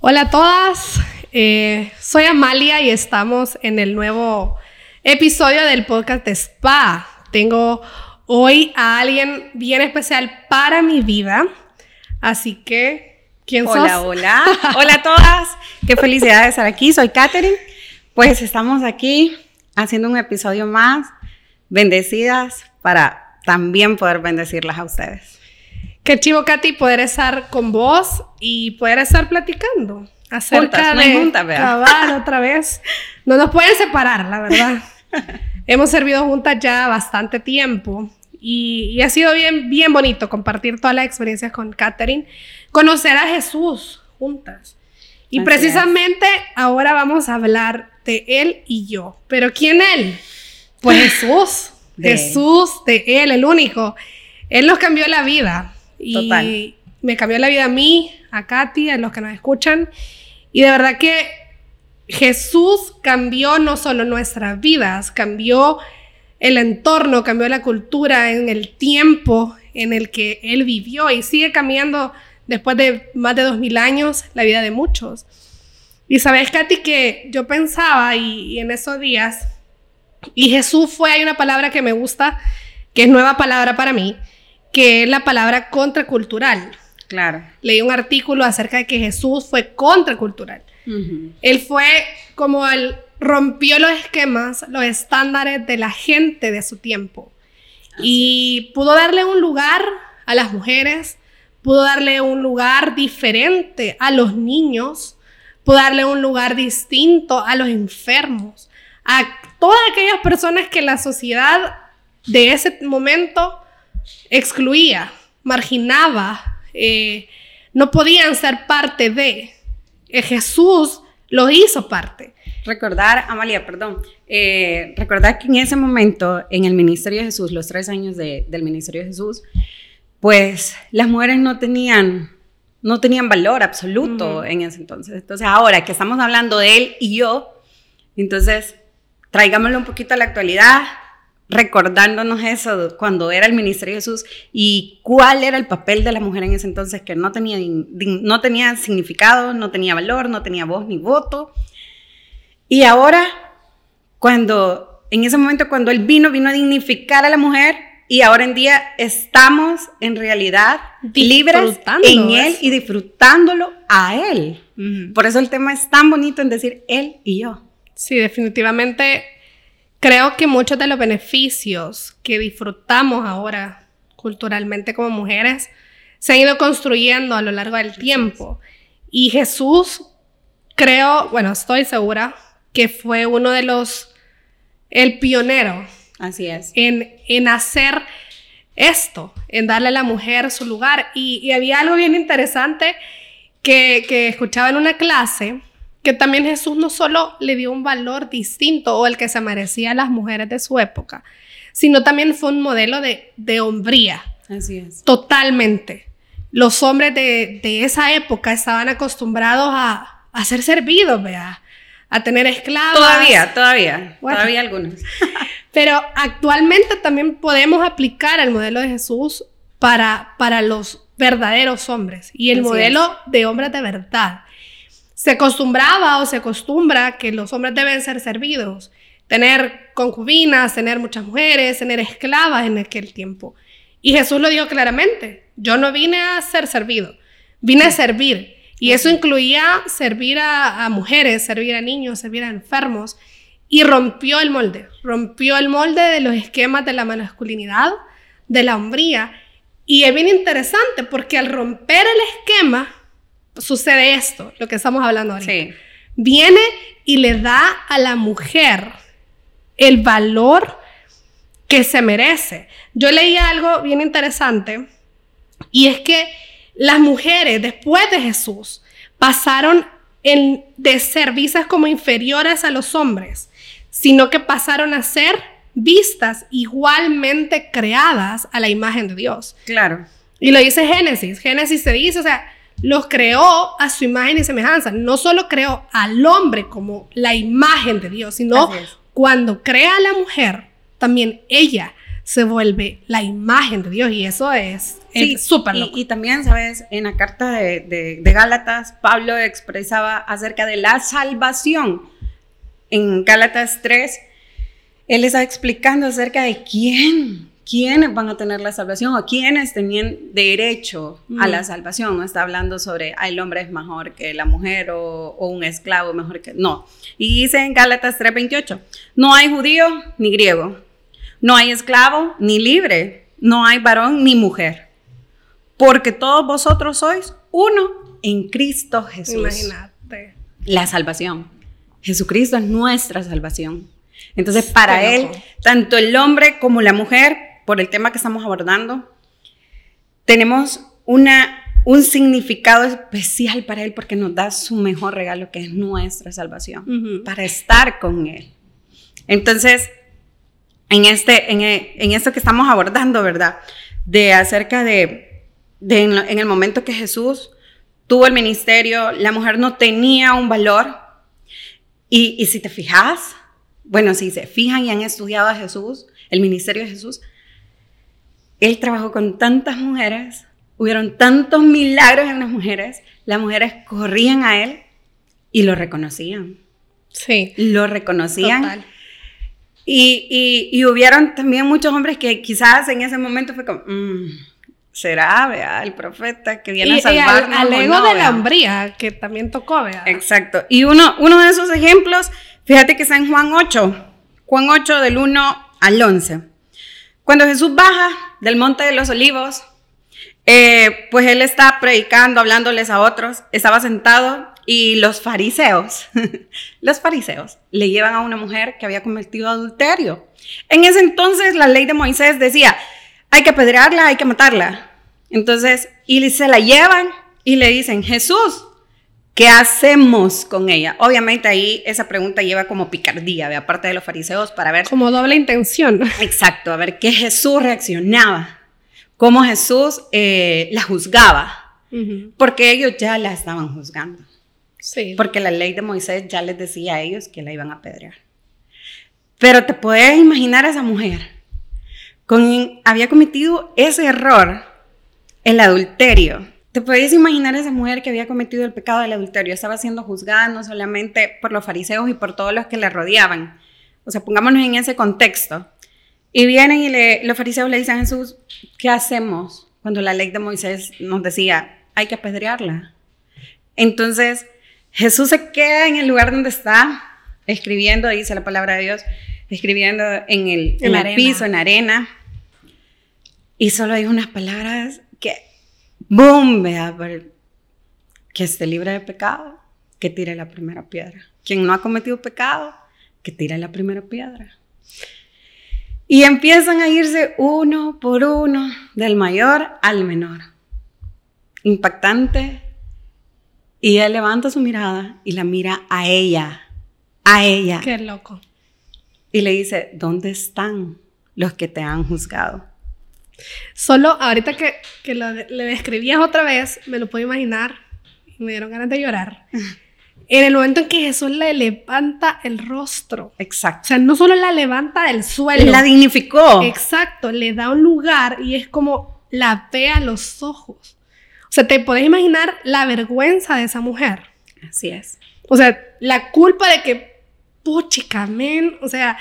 Hola a todas, eh, soy Amalia y estamos en el nuevo episodio del podcast de Spa. Tengo hoy a alguien bien especial para mi vida, así que, ¿quién sos? Hola, hola, hola a todas, qué felicidad de estar aquí, soy Katherine. Pues estamos aquí haciendo un episodio más, bendecidas para también poder bendecirlas a ustedes. Qué chivo, Katy, poder estar con vos y poder estar platicando acerca Juntas, de juntas, vea. cabal otra vez. No nos pueden separar, la verdad. Hemos servido juntas ya bastante tiempo y, y ha sido bien, bien bonito compartir todas las experiencias con Catherine, conocer a Jesús juntas. Y Así precisamente ahora vamos a hablar de él y yo. ¿Pero quién él? Pues Jesús. De él. Jesús, de él, el único. Él nos cambió la vida. Y me cambió la vida a mí, a Katy, a los que nos escuchan. Y de verdad que Jesús cambió no solo nuestras vidas, cambió el entorno, cambió la cultura en el tiempo en el que Él vivió y sigue cambiando después de más de dos mil años la vida de muchos. Y sabes, Katy, que yo pensaba y, y en esos días, y Jesús fue, hay una palabra que me gusta, que es nueva palabra para mí, que es la palabra contracultural. Claro. Leí un artículo acerca de que Jesús fue contracultural. Él fue como él rompió los esquemas, los estándares de la gente de su tiempo. Y pudo darle un lugar a las mujeres, pudo darle un lugar diferente a los niños, pudo darle un lugar distinto a los enfermos, a todas aquellas personas que la sociedad de ese momento excluía, marginaba, eh, no podían ser parte de. Eh, Jesús lo hizo parte. Recordar, Amalia, perdón, eh, recordar que en ese momento, en el ministerio de Jesús, los tres años de- del ministerio de Jesús, pues las mujeres no tenían, no tenían valor absoluto en ese entonces. Entonces, ahora que estamos hablando de él y yo, entonces, traigámoslo un poquito a la actualidad, recordándonos eso cuando era el ministerio de Jesús y cuál era el papel de la mujer en ese entonces que no tenía, no tenía significado, no tenía valor, no tenía voz ni voto. Y ahora, cuando, en ese momento cuando Él vino, vino a dignificar a la mujer y ahora en día estamos en realidad libres en Él eso. y disfrutándolo a Él. Por eso el tema es tan bonito en decir Él y yo. Sí, definitivamente creo que muchos de los beneficios que disfrutamos ahora culturalmente como mujeres se han ido construyendo a lo largo del tiempo. Y Jesús, creo, bueno, estoy segura que fue uno de los, el pionero Así es. en, en hacer esto, en darle a la mujer su lugar. Y, y había algo bien interesante que, que escuchaba en una clase, que también Jesús no solo le dio un valor distinto o el que se merecía a las mujeres de su época, sino también fue un modelo de, de hombría, Así es. totalmente. Los hombres de, de esa época estaban acostumbrados a, a ser servidos, vea, a tener esclavas. Todavía, todavía, Bueno. todavía algunos. Pero actualmente también podemos aplicar el modelo de Jesús para, para los verdaderos hombres y el Así modelo de hombres de verdad. Se acostumbraba o se acostumbra que los hombres deben ser servidos, tener concubinas, tener muchas mujeres, tener esclavas en aquel tiempo. Y Jesús lo dijo claramente, yo no vine a ser servido, vine a servir. Y eso incluía servir a, a mujeres, servir a niños, servir a enfermos. Y rompió el molde, rompió el molde de los esquemas de la masculinidad, de la hombría. Y es bien interesante porque al romper el esquema sucede esto, lo que estamos hablando ahorita. Sí. Viene y le da a la mujer el valor que se merece. Yo leí algo bien interesante y es que las mujeres después de Jesús pasaron en, de ser vistas como inferiores a los hombres, sino que pasaron a ser vistas igualmente creadas a la imagen de Dios. Claro. Y lo dice Génesis. Génesis se dice, o sea, los creó a su imagen y semejanza. No solo creó al hombre como la imagen de Dios, sino es. cuando crea a la mujer, también ella se vuelve la imagen de Dios y eso es súper sí, y, y, también, ¿sabes? En la carta de, de, de Gálatas, Pablo expresaba acerca de la salvación. En Gálatas 3, él está explicando acerca de quién, quiénes van a tener la salvación o quiénes tenían derecho a la mm. salvación. No está hablando sobre el hombre es mejor que la mujer o, o, un esclavo mejor que... No. Y dice en Gálatas 3:28, no hay judío ni griego, no hay esclavo ni libre, no hay varón ni mujer, porque todos vosotros sois uno en Cristo Jesús. Imagínate. La salvación. Jesucristo es nuestra salvación. Entonces, para Él, tanto el hombre como la mujer, por el tema que estamos abordando, tenemos una, un significado especial para Él porque nos da su mejor regalo, que es nuestra salvación, para estar con Él. Entonces, en, este, en, en, esto que estamos abordando, ¿verdad? De acerca de, de en, en el momento que Jesús tuvo el ministerio, la mujer no tenía un valor. Y, y si te fijas, bueno, si se fijan y han estudiado a Jesús, el ministerio de Jesús, él trabajó con tantas mujeres, hubieron tantos milagros en las mujeres, las mujeres corrían a él y lo reconocían. Sí. Lo reconocían. Total. Y, y, y, hubieron también muchos hombres que quizás en ese momento fue como, mmm, será, vea, el profeta que viene a salvarnos. Y al, al ego no, de la hombría, que también tocó, vea. Exacto. Y uno, uno de esos ejemplos Fíjate que está en Juan 8, Juan 8 del 1 al 11. Cuando Jesús baja del monte de los olivos, eh, pues él está predicando, hablándoles a otros, estaba sentado y los fariseos, los fariseos le llevan a una mujer que había cometido adulterio. En ese entonces la ley de Moisés decía, hay que apedrearla, hay que matarla. Entonces, y se la llevan y le dicen, Jesús, ¿Qué hacemos con ella? Obviamente ahí esa pregunta lleva como picardía, de aparte de los fariseos, para ver... Como doble intención. Exacto, a ver qué Jesús reaccionaba, cómo Jesús eh, la juzgaba, uh -huh. porque ellos ya la estaban juzgando. Sí. Porque la ley de Moisés ya les decía a ellos que la iban a apedrear. Pero te puedes imaginar a esa mujer, con, había cometido ese error, el adulterio, ¿Te puedes imaginar esa mujer que había cometido el pecado del adulterio? Estaba siendo juzgada no solamente por los fariseos y por todos los que le rodeaban. O sea, pongámonos en ese contexto. Y vienen y le, los fariseos le dicen a Jesús, ¿qué hacemos cuando la ley de Moisés nos decía, hay que apedrearla? Entonces, Jesús se queda en el lugar donde está, escribiendo, dice la palabra de Dios, escribiendo en el, en en el piso, en arena, y solo hay unas palabras que ¡Boom! Vea, que esté libre de pecado, que tire la primera piedra. Quien no ha cometido pecado, que tire la primera piedra. Y empiezan a irse uno por uno, del mayor al menor. Impactante. Y él levanta su mirada y la mira a ella, a ella. Qué loco. Y le dice, ¿dónde están los que te han juzgado? Solo ahorita que, que lo, le describías otra vez, me lo puedo imaginar me dieron ganas de llorar. En el momento en que Jesús le levanta el rostro. Exacto. O sea, no solo la levanta del suelo. La dignificó. Exacto, le da un lugar y es como la ve a los ojos. O sea, te podés imaginar la vergüenza de esa mujer. Así es. O sea, la culpa de que, puchica, men, o sea,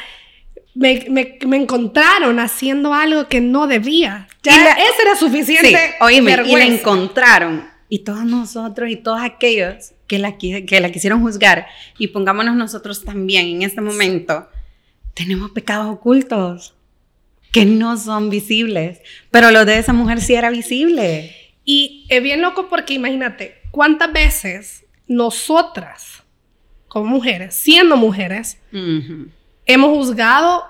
me, me, me, encontraron haciendo algo que no debía. Ya la, eso era suficiente. Sí, oíme, y la encontraron. Y todos nosotros y todos aquellos que la, que la quisieron juzgar, y pongámonos nosotros también en este momento, tenemos pecados ocultos que no son visibles, pero lo de esa mujer sí era visible. Y es bien loco porque imagínate, ¿cuántas veces nosotras, como mujeres, siendo mujeres, uh -huh hemos juzgado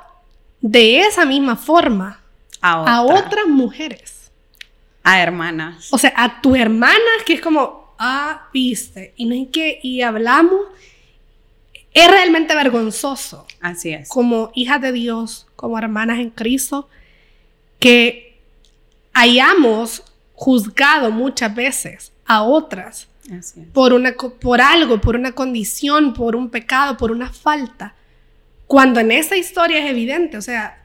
de esa misma forma a, otra. a, otras mujeres. A hermanas. O sea, a tu hermana, que es como, ah, viste, y no hay que, y hablamos. Es realmente vergonzoso. Así es. Como hijas de Dios, como hermanas en Cristo, que hayamos juzgado muchas veces a otras por, una, por algo, por una condición, por un pecado, por una falta. Cuando en esa historia es evidente, o sea,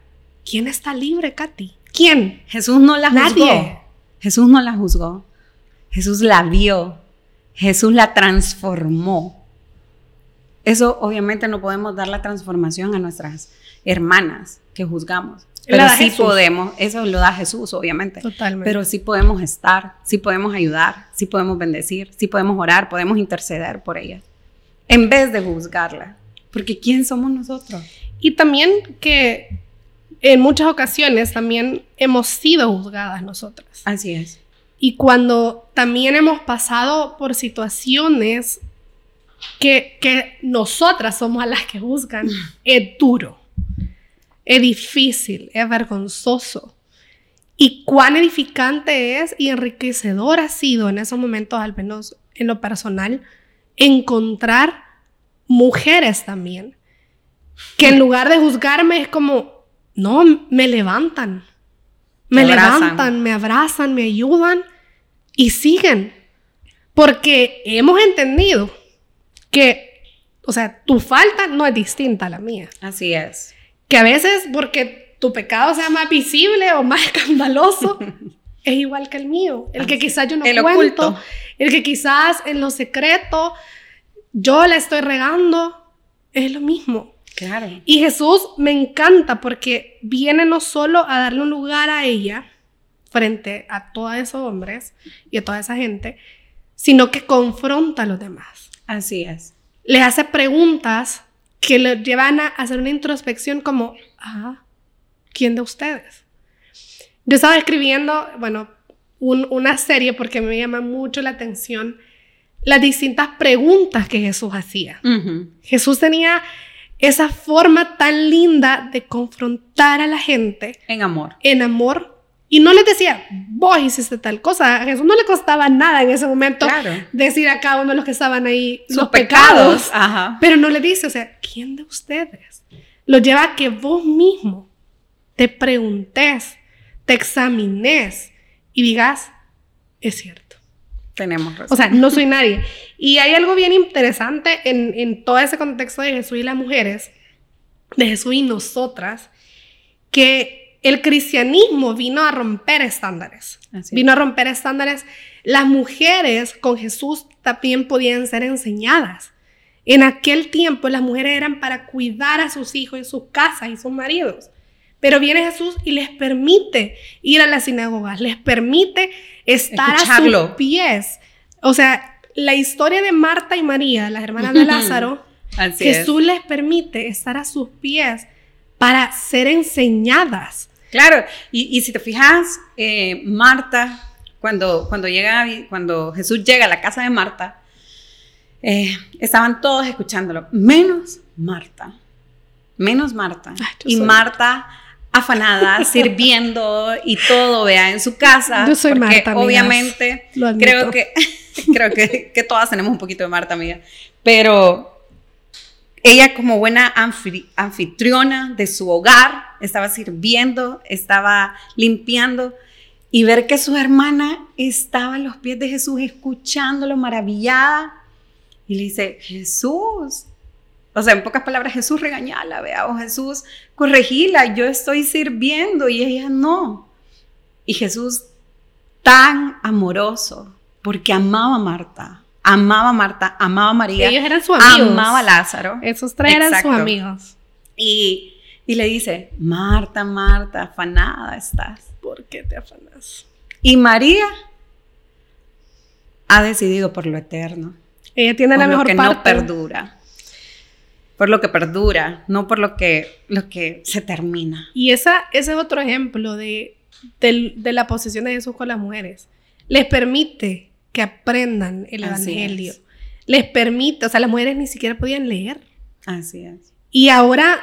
¿quién está libre, Katy? ¿Quién? Jesús no la juzgó. Nadie. Jesús no la juzgó. Jesús la vio. Jesús la transformó. Eso obviamente no podemos dar la transformación a nuestras hermanas que juzgamos. Pero sí Jesús. podemos, eso lo da Jesús, obviamente. Totalmente. Pero sí podemos estar, sí podemos ayudar, sí podemos bendecir, sí podemos orar, podemos interceder por ella. En vez de juzgarla. Porque ¿quién somos nosotros? Y también que en muchas ocasiones también hemos sido juzgadas nosotras. Así es. Y cuando también hemos pasado por situaciones que, que nosotras somos a las que juzgan, es duro, es difícil, es vergonzoso. Y cuán edificante es y enriquecedor ha sido en esos momentos, al menos en lo personal, encontrar mujeres también, que en lugar de juzgarme es como, no, me levantan, me abrazan. levantan, me abrazan, me ayudan y siguen. Porque hemos entendido que, o sea, tu falta no es distinta a la mía. Así es. Que a veces porque tu pecado sea más visible o más escandaloso, es igual que el mío. El que quizás yo no El cuento, oculto. el que quizás en lo secreto yo la estoy regando, es lo mismo. Claro. Y Jesús me encanta porque viene no solo a darle un lugar a ella frente a todos esos hombres y a toda esa gente, sino que confronta a los demás. Así es. Les hace preguntas que le llevan a hacer una introspección como, ah, ¿quién de ustedes? Yo estaba escribiendo, bueno, un- una serie porque me llama mucho la atención las distintas preguntas que Jesús hacía. Jesús tenía esa forma tan linda de confrontar a la gente En amor. en amor y no les decía, vos hiciste tal cosa. A Jesús no le costaba nada en ese momento Claro. decir a cada uno de los que estaban ahí Sus los pecados. Ajá. Pero no le dice, o sea, ¿quién de ustedes? Lo lleva a que vos mismo te preguntes, te examines y digas, es cierto. Tenemos razón. O sea, no soy nadie. Y hay algo bien interesante en, en todo ese contexto de Jesús y las mujeres, de Jesús y nosotras, que el cristianismo vino a romper estándares. Vino a romper estándares. Las mujeres con Jesús también podían ser enseñadas. En aquel tiempo las mujeres eran para cuidar a sus hijos y sus casas y sus maridos. Pero viene Jesús y les permite ir a las sinagogas, les permite estar a sus pies. O sea, la historia de Marta y María, las hermanas de Lázaro, Así Jesús les permite estar a sus pies para ser enseñadas. Claro, y, y si te fijas, eh, Marta, cuando, cuando, llega, cuando Jesús llega a la casa de Marta, eh, estaban todos escuchándolo, menos Marta, menos Marta. Ay, y soy- Marta afanada, sirviendo y todo, vea, en su casa. Yo soy porque Marta, amigas. Obviamente, Lo admito. creo que, creo que, que todas tenemos un poquito de Marta, amiga, pero ella como buena anfi- anfitriona de su hogar, estaba sirviendo, estaba limpiando y ver que su hermana estaba a los pies de Jesús escuchándolo maravillada y le dice, Jesús, o sea, en pocas palabras, Jesús regañala, vea, o Jesús, corregila, yo estoy sirviendo y ella no. Y Jesús tan amoroso, porque amaba a Marta, amaba a Marta, amaba a María, Ellos eran sus amigos. amaba a Lázaro. Esos tres eran sus amigos. Y, y le dice, Marta, Marta, afanada estás. ¿Por qué te afanas? Y María ha decidido por lo eterno, Ella tiene por la lo mejor que parte. no perdura, por lo que perdura, no por lo que, lo que se termina. Y esa, ese es otro ejemplo de, de la posición de Jesús con las mujeres. Les permite que aprendan el Así Evangelio. es. Les permite, o sea, las mujeres ni siquiera podían leer. Así es. Y ahora,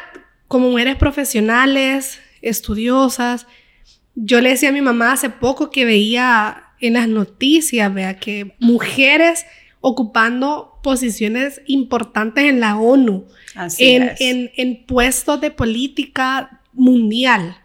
como mujeres profesionales, estudiosas, yo le decía a mi mamá hace poco que veía en las noticias, vea, que mujeres ocupando posiciones importantes en la ONU, Así en, es. en- en puestos de política mundial,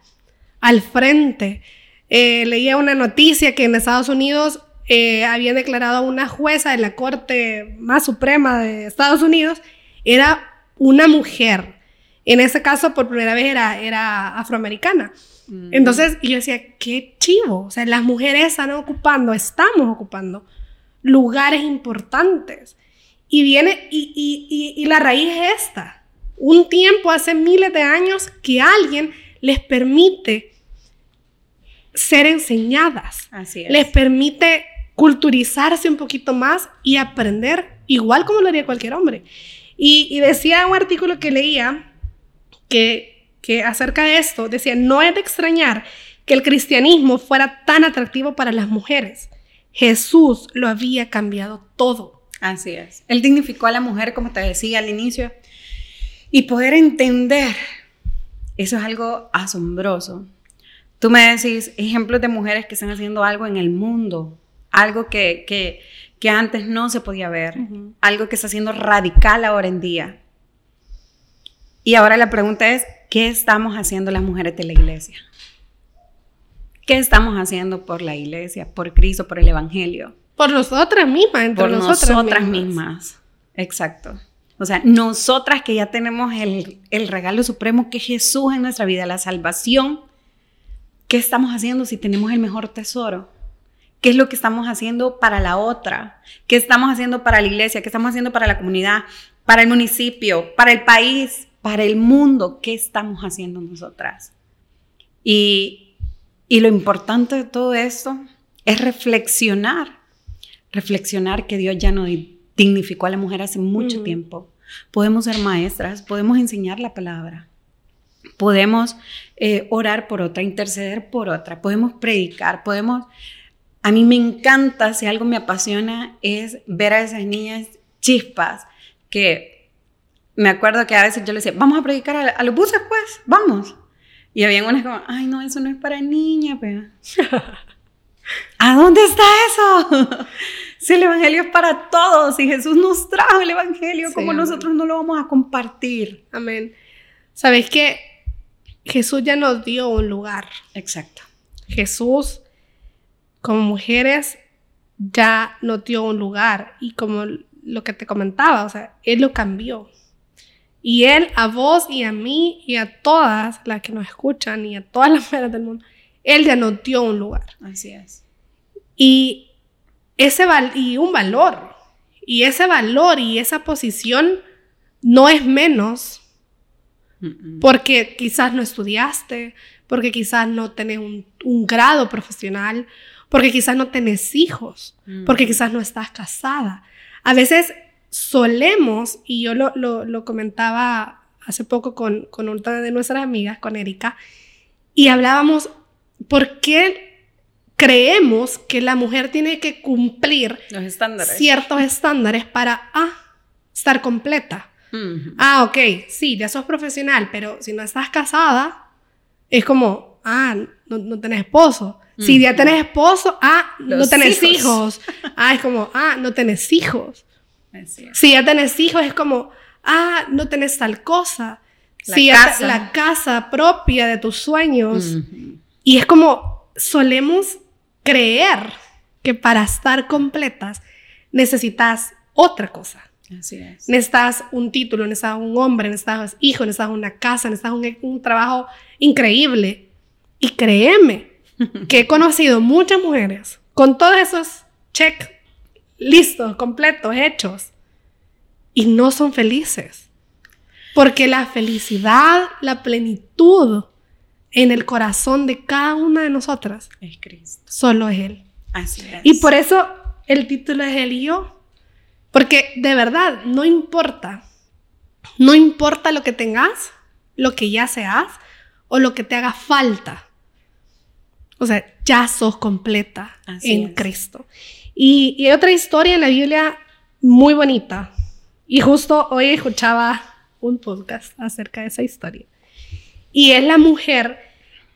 al frente. Eh, leía una noticia que en Estados Unidos eh, habían declarado a una jueza de la Corte más Suprema de Estados Unidos, era una mujer. En ese caso, por primera vez era, era afroamericana. Mm. Entonces, yo decía, qué chivo. O sea, las mujeres están ocupando, estamos ocupando lugares importantes. Y viene, y, y, y, la raíz es esta. Un tiempo, hace miles de años, que alguien les permite ser enseñadas. Así es. Les permite culturizarse un poquito más y aprender igual como lo haría cualquier hombre. Y, y decía un artículo que leía que, que acerca de esto, decía, no es de extrañar que el cristianismo fuera tan atractivo para las mujeres. Jesús lo había cambiado todo. Así es. Él dignificó a la mujer, como te decía al inicio, y poder entender, eso es algo asombroso. Tú me decís ejemplos de mujeres que están haciendo algo en el mundo, algo que, que, que antes no se podía ver, algo que está siendo radical ahora en día. Y ahora la pregunta es, ¿qué estamos haciendo las mujeres de la iglesia? ¿Qué estamos haciendo por la iglesia, por Cristo, por el Evangelio? Por nosotras mismas, entre por nosotras, mismas. Exacto. O sea, nosotras que ya tenemos el, el regalo supremo que es Jesús en nuestra vida, la salvación, ¿qué estamos haciendo si tenemos el mejor tesoro? ¿Qué es lo que estamos haciendo para la otra? ¿Qué estamos haciendo para la iglesia? ¿Qué estamos haciendo para la comunidad? ¿Para el municipio? ¿Para el país? ¿Para el mundo? ¿Qué estamos haciendo nosotras? Y, y lo importante de todo esto es reflexionar. Reflexionar que Dios ya nos dignificó a la mujer hace mucho tiempo. Podemos ser maestras, podemos enseñar la palabra, podemos eh, orar por otra, interceder por otra, podemos predicar, podemos a mí me encanta, si algo me apasiona, es ver a esas niñas chispas que me acuerdo que a veces yo les decía, vamos a predicar a, los buses, pues, vamos. Y había unas como, ay, no, eso no es para niñas, pero... ¿A dónde está eso? si el Evangelio es para todos, si Jesús nos trajo el Evangelio, ¿cómo nosotros no lo vamos a compartir? Amén. ¿Sabéis que Jesús ya nos dio un lugar? Exacto. Jesús como mujeres ya nos dio un lugar y como lo que te comentaba, o sea, Él lo cambió. Y Él a vos y a mí y a todas las que nos escuchan y a todas las mujeres del mundo, Él ya nos dio un lugar. Así es. Y, ese y un valor. Y ese valor y esa posición no es menos porque quizás no estudiaste, porque quizás no tenés un, un grado profesional, porque quizás no tenés hijos, porque quizás no estás casada. A veces solemos, y yo lo, lo, comentaba hace poco con, con una de nuestras amigas, con Erika, y hablábamos, ¿por qué creemos que la mujer tiene que cumplir Los estándares. ciertos estándares para ah, estar completa? Ah, ok, sí, ya sos profesional, pero si no estás casada, es como, ah, no, no tenés esposo. Si ya tenés esposo, ah, no tenés hijos. Ah, es como, ah, no tenés hijos. Si ya tenés hijos, es como, ah, no tenés tal cosa. La si casa. la casa propia de tus sueños. Y es como, solemos creer que para estar completas necesitas otra cosa. Así es. Necesitas un título, necesitas un hombre, necesitas hijos, necesitas una casa, necesitas un, un trabajo increíble. Y créeme, que he conocido muchas mujeres con todos esos check listos, completos, hechos, y no son felices. Porque la felicidad, la plenitud en el corazón de cada una de nosotras es Cristo. Solo es Él. Así es. Y por eso el título es Él y yo. Porque de verdad, no importa. No importa lo que tengas, lo que ya seas o lo que te haga falta. O sea, ya sos completa en Cristo. Y, y, hay otra historia en la Biblia muy bonita. Y justo hoy escuchaba un podcast acerca de esa historia. Y es la mujer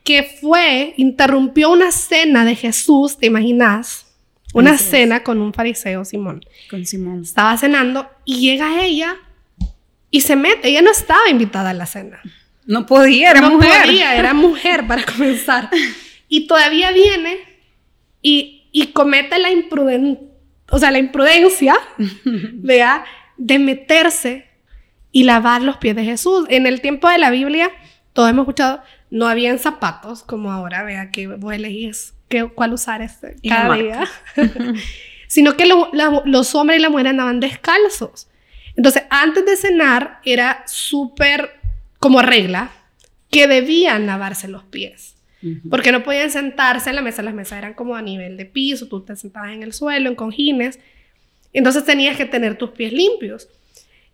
que fue, interrumpió una cena de Jesús, ¿te imaginas? Una cena con un fariseo, Simón. Con Simón. Estaba cenando y llega ella y se mete. Ella no estaba invitada a la cena. No podía, era mujer. No podía, era mujer para comenzar. Y todavía viene y, y comete la imprudencia, o sea, la imprudencia, ¿vea? De meterse y lavar los pies de Jesús. En el tiempo de la Biblia, todos hemos escuchado, no habían zapatos como ahora, vea que vos elegís qué, cuál usar este, cada día, sino que los hombres y las mujeres andaban descalzos. Entonces, antes de cenar era súper como regla que debían lavarse los pies. Porque no podían sentarse en la mesa, las mesas eran como a nivel de piso, tú te sentabas en el suelo, en cojines, entonces tenías que tener tus pies limpios.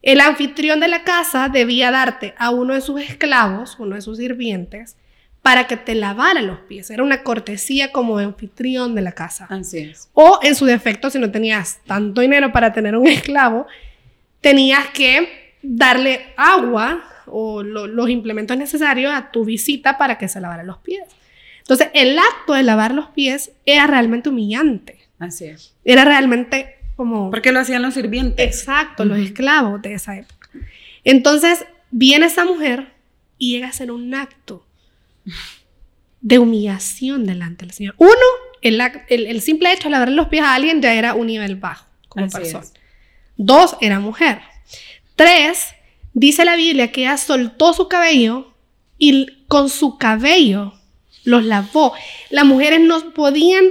El anfitrión de la casa debía darte a uno de sus esclavos, uno de sus sirvientes, para que te lavara los pies. Era una cortesía como anfitrión de la casa. Así es. O en su defecto, si no tenías tanto dinero para tener un esclavo, tenías que darle agua o los implementos necesarios a tu visita para que se lavara los pies. Entonces, el acto de lavar los pies era realmente humillante. Así es. Era realmente como... Porque lo hacían los sirvientes. Exacto, los esclavos de esa época. Entonces, viene esa mujer y llega a hacer un acto de humillación delante del Señor. Uno, el, el, simple hecho de lavar los pies a alguien ya era un nivel bajo como persona. Dos, era mujer. Tres, dice la Biblia que ella soltó su cabello y con su cabello los lavó. Las mujeres no podían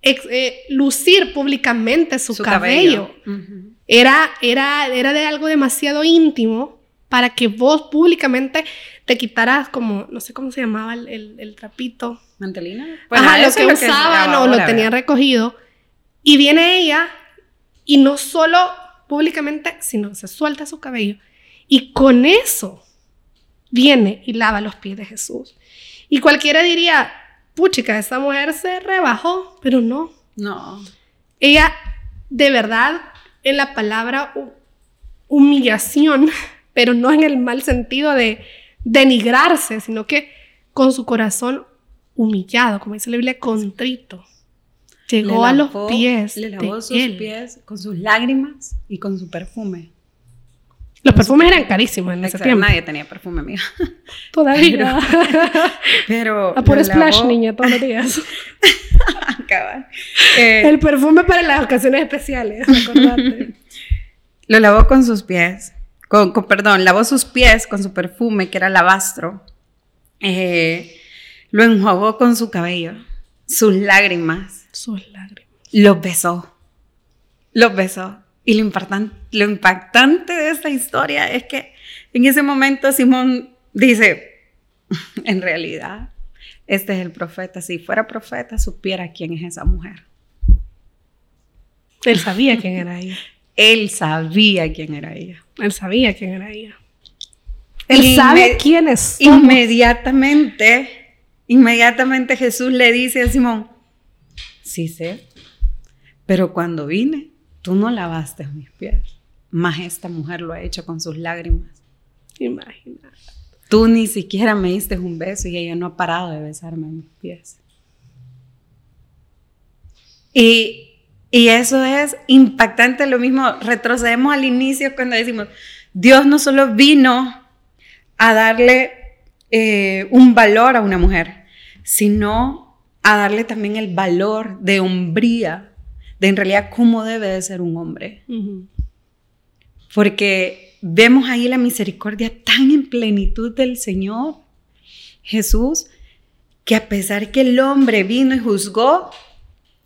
eh, lucir públicamente su, cabello. era, era, era de algo demasiado íntimo para que vos públicamente te quitaras como, no sé cómo se llamaba el, trapito. ¿Mantelina? Ajá, lo que usaban o lo tenían recogido. Y viene ella y no solo públicamente, sino se suelta su cabello. Y con eso viene y lava los pies de Jesús. Y cualquiera diría, puchica, esta mujer se rebajó, pero no. No. Ella, de verdad, en la palabra humillación, pero no en el mal sentido de denigrarse, sino que con su corazón humillado, como dice la Biblia, contrito. Llegó a los pies. Le lavó sus pies con sus lágrimas y con su perfume. Los perfumes eran carísimos en ese tiempo. Nadie tenía perfume, amiga. Todavía. Pero. a por splash, niña, todos los días. Eh, el perfume para las ocasiones especiales, recordate. Lo lavó con sus pies. Con, perdón, lavó sus pies con su perfume, que era alabastro. Eh, lo enjuagó con su cabello, sus lágrimas. Sus lágrimas. Los besó. Los besó. Y lo, lo impactante de esta historia es que en ese momento Simón dice, en realidad, este es el profeta. Si fuera profeta, supiera quién es esa mujer. Él sabía quién era ella. Él sabía quién era ella. Él sabía quién era ella. Él sabe quién es. Inmediatamente, inmediatamente Jesús le dice a Simón, sí sé, pero cuando vine, tú no lavaste mis pies, más esta mujer lo ha hecho con sus lágrimas. Imagina. Tú ni siquiera me diste un beso y ella no ha parado de besarme mis pies. Y, eso es impactante, lo mismo, retrocedemos al inicio cuando decimos, Dios no solo vino a darle eh, un valor a una mujer, sino a darle también el valor de hombría de en realidad cómo debe de ser un hombre. Porque vemos ahí la misericordia tan en plenitud del Señor Jesús, que a pesar que el hombre vino y juzgó,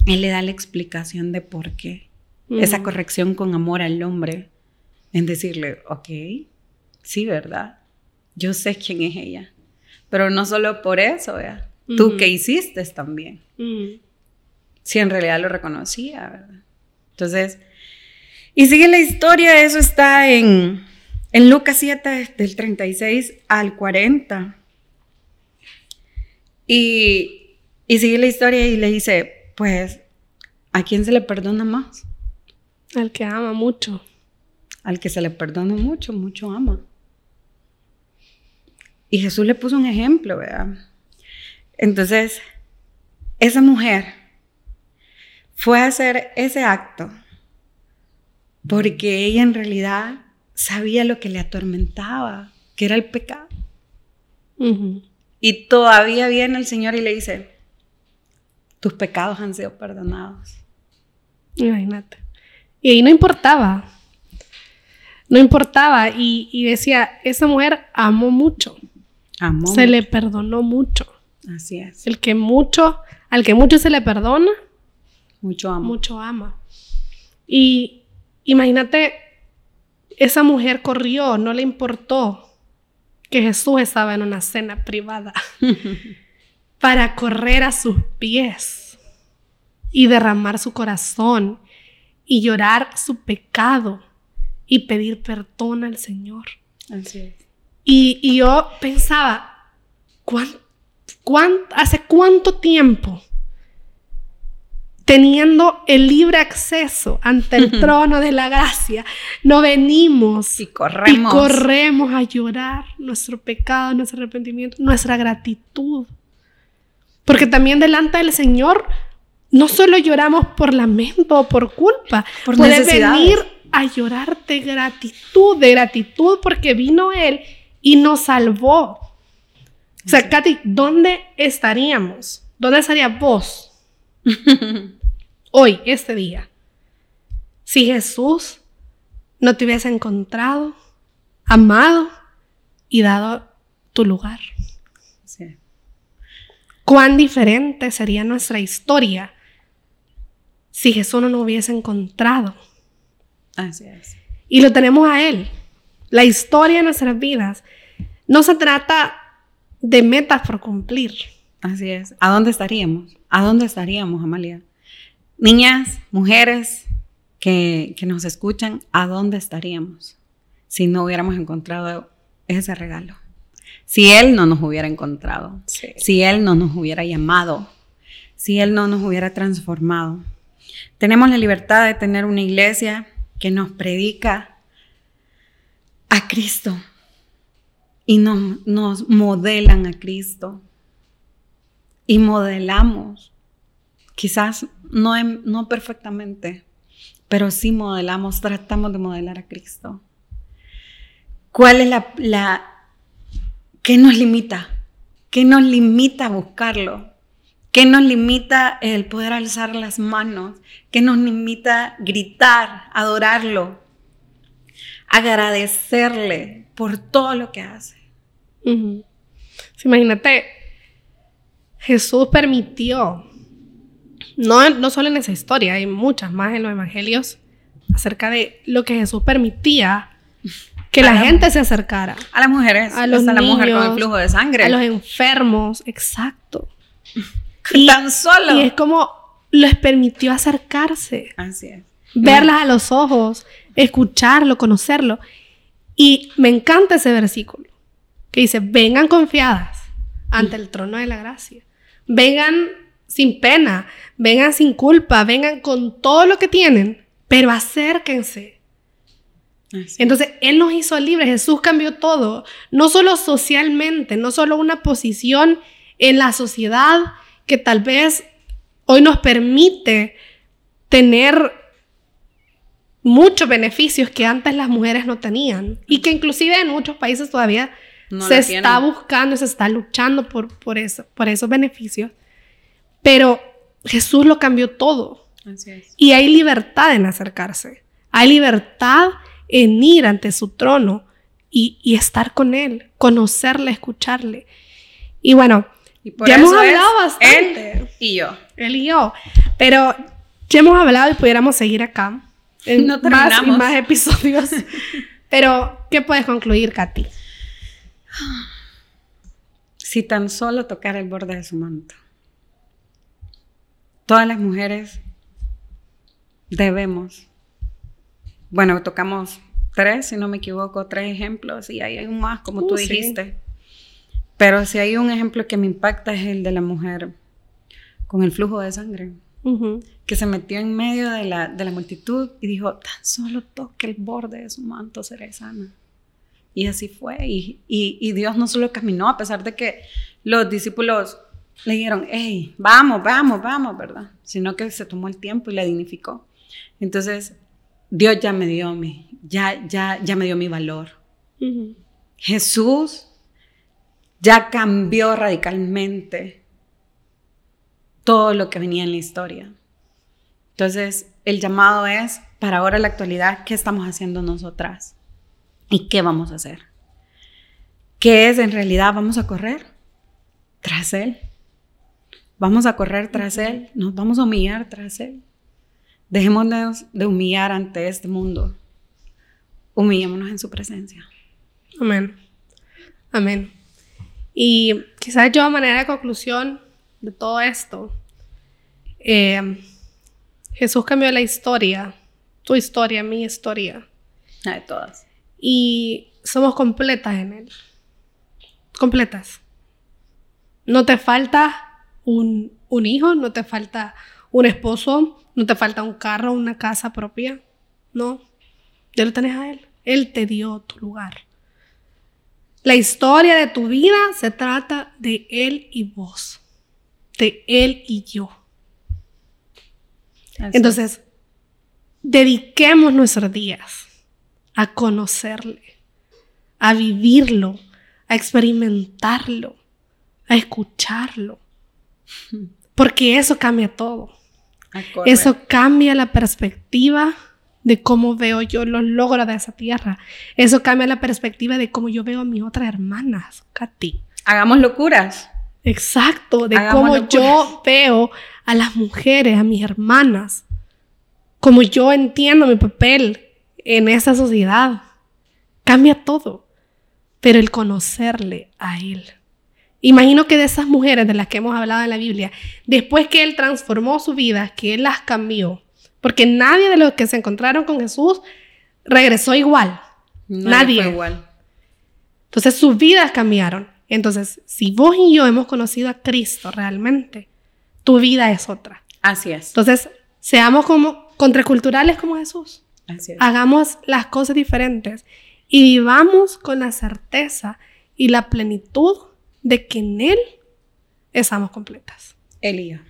Él le da la explicación de por qué. Esa corrección con amor al hombre, en decirle, ok, sí, ¿verdad? Yo sé quién es ella. Pero no solo por eso, ¿verdad? Tú que hiciste también si en realidad lo reconocía, ¿verdad? Entonces, y sigue la historia, eso está en, en Lucas 7, del 36 al 40. Y, y sigue la historia y le dice, pues, ¿a quién se le perdona más? Al que ama mucho. Al que se le perdona mucho, mucho ama. Y Jesús le puso un ejemplo, ¿verdad? Entonces, esa mujer fue a hacer ese acto porque ella en realidad sabía lo que le atormentaba, que era el pecado. Y todavía viene el Señor y le dice, tus pecados han sido perdonados. Imagínate. Y ahí no importaba. No importaba y, y decía, esa mujer amó mucho. Amó. Se le perdonó mucho. Así es. El que mucho, al que mucho se le perdona, Mucho amor. mucho ama. Y imagínate, esa mujer corrió, no le importó que Jesús estaba en una cena privada para correr a sus pies y derramar su corazón y llorar su pecado y pedir perdón al Señor. Así es. Y, y yo pensaba, ¿cuán- cuán- ¿hace cuánto tiempo teniendo el libre acceso ante el trono de la gracia, no venimos Y corremos. y corremos a llorar nuestro pecado, nuestro arrepentimiento, nuestra gratitud? Porque también delante del Señor no solo lloramos por lamento o por culpa, Por necesidades. venir a llorar de gratitud, de gratitud porque vino Él y nos salvó. O sea, Katy, ¿dónde estaríamos? ¿Dónde estarías vos hoy, este día? Si Jesús no te hubiese encontrado, amado y dado tu lugar. Sí. Cuán diferente sería nuestra historia si Jesús no nos hubiese encontrado. Así es. Y lo tenemos a Él. La historia de nuestras vidas no se trata de metas por cumplir. Así es. ¿A dónde estaríamos? ¿A dónde estaríamos, Amalia? Niñas, mujeres que, que nos escuchan, ¿a dónde estaríamos si no hubiéramos encontrado ese regalo? Si Él no nos hubiera encontrado, si Él no nos hubiera llamado, si Él no nos hubiera transformado. Tenemos la libertad de tener una iglesia que nos predica a Cristo y nos, nos modelan a Cristo y modelamos, quizás no, no perfectamente, pero sí modelamos, tratamos de modelar a Cristo. ¿Cuál es la, la qué nos limita? ¿Qué nos limita a buscarlo? ¿Qué nos limita el poder alzar las manos? ¿Qué nos limita gritar, adorarlo, agradecerle por todo lo que hace? Sí, imagínate, Jesús permitió, no, no solo en esa historia, hay muchas más en los evangelios, acerca de lo que Jesús permitía que la gente se acercara. A las mujeres, A los hasta la mujer con el niños, flujo de sangre. A los enfermos, exacto. Tan solo. Y es como les permitió acercarse, Así es. verlas a los ojos, escucarlo, conocerlo. Y me encanta ese versículo que dice, vengan confiadas ante el trono de la gracia. Vengan sin pena, vengan sin culpa, vengan con todo lo que tienen, pero acérquense. Así Entonces, Él nos hizo libres, Jesús cambió todo, no solo socialmente, no solo una posición en la sociedad que tal vez hoy nos permite tener muchos beneficios que antes las mujeres no tenían y que inclusive en muchos países todavía No se está buscando, se está luchando por, por, eso, por esos beneficios, pero Jesús lo cambió todo. Así es. Y hay libertad en acercarse. Hay libertad en ir ante su trono y, y estar con Él, conocerle, escucharle. Y bueno, Y por ya hemos eso hablado bastante. Él y yo. Él y yo. Pero ya hemos hablado y pudiéramos seguir acá. En No más y más episodios. Pero, ¿qué puedes concluir, Katy? Si tan solo tocar el borde de su manto. Todas las mujeres debemos. Bueno, tocamos tres, si no me equivoco, tres ejemplos y ahí hay un más, como tú Uh, sí. dijiste. Pero si hay un ejemplo que me impacta es el de la mujer con el flujo de sangre, que se metió en medio de la, de la multitud y dijo, tan solo toque el borde de su manto, seré sana. Y así fue. Y, y- y Dios no solo caminó, a pesar de que los discípulos le dijeron, hey, vamos, vamos, vamos, ¿verdad? Sino que se tomó el tiempo y la dignificó. Entonces, Dios ya me dio mi, ya, ya, ya me dio mi valor. Jesús ya cambió radicalmente todo lo que venía en la historia. Entonces, el llamado es, para ahora la actualidad, ¿qué estamos haciendo nosotras? ¿Y qué vamos a hacer? ¿Qué es en realidad? ¿Vamos a correr tras Él? ¿Vamos a correr tras Él? ¿Nos vamos a humillar tras Él? Dejémonos de humillar ante este mundo. Humillémonos en su presencia. Amén. Amén. Y quizás yo a manera de conclusión de todo esto, eh, Jesús cambió la historia, tu historia, mi historia. La de todas. Y somos completas en Él. Completas. No te falta un, un hijo, no te falta un esposo, no te falta un carro, una casa propia. No, ya lo tenés a Él. Él te dio tu lugar. La historia de tu vida se trata de Él y vos, de Él y yo. Entonces, dediquemos nuestros días a conocerle, a vivirlo, a experimentarlo, a escucharlo, porque eso cambia todo. Eso cambia la perspectiva de cómo veo yo los logros de esa tierra. Eso cambia la perspectiva de cómo yo veo a mis otras hermanas, Katy. Hagamos locuras. Exacto, de cómo yo veo a las mujeres, a mis hermanas, como yo entiendo mi papel en esa sociedad. Cambia todo, pero el conocerle a Él. Imagino que de esas mujeres de las que hemos hablado en la Biblia, después que Él transformó su vida, que Él las cambió, porque nadie de los que se encontraron con Jesús regresó igual. Nadie. igual. Entonces sus vidas cambiaron. Entonces, si vos y yo hemos conocido a Cristo realmente, tu vida es otra. Así es. Entonces, seamos como contraculturales como Jesús. Así es. Hagamos las cosas diferentes y vivamos con la certeza y la plenitud de que en Él estamos completas. Elía.